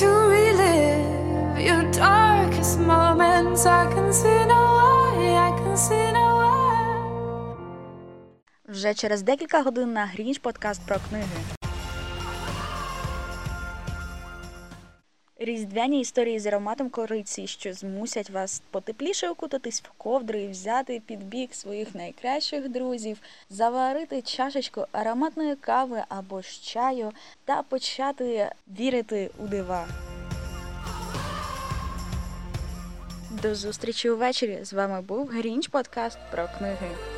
to relive your darkest moments. I can see no way, I can see no way. Вже через декілька годин на Грінч подкаст про книги. Різдвяні історії з ароматом кориці, що змусять вас потепліше окутатись в ковдри і взяти під бік своїх найкращих друзів, заварити чашечку ароматної кави або ж чаю та почати вірити у дива. До зустрічі увечері. З вами був Грінч подкаст про книги.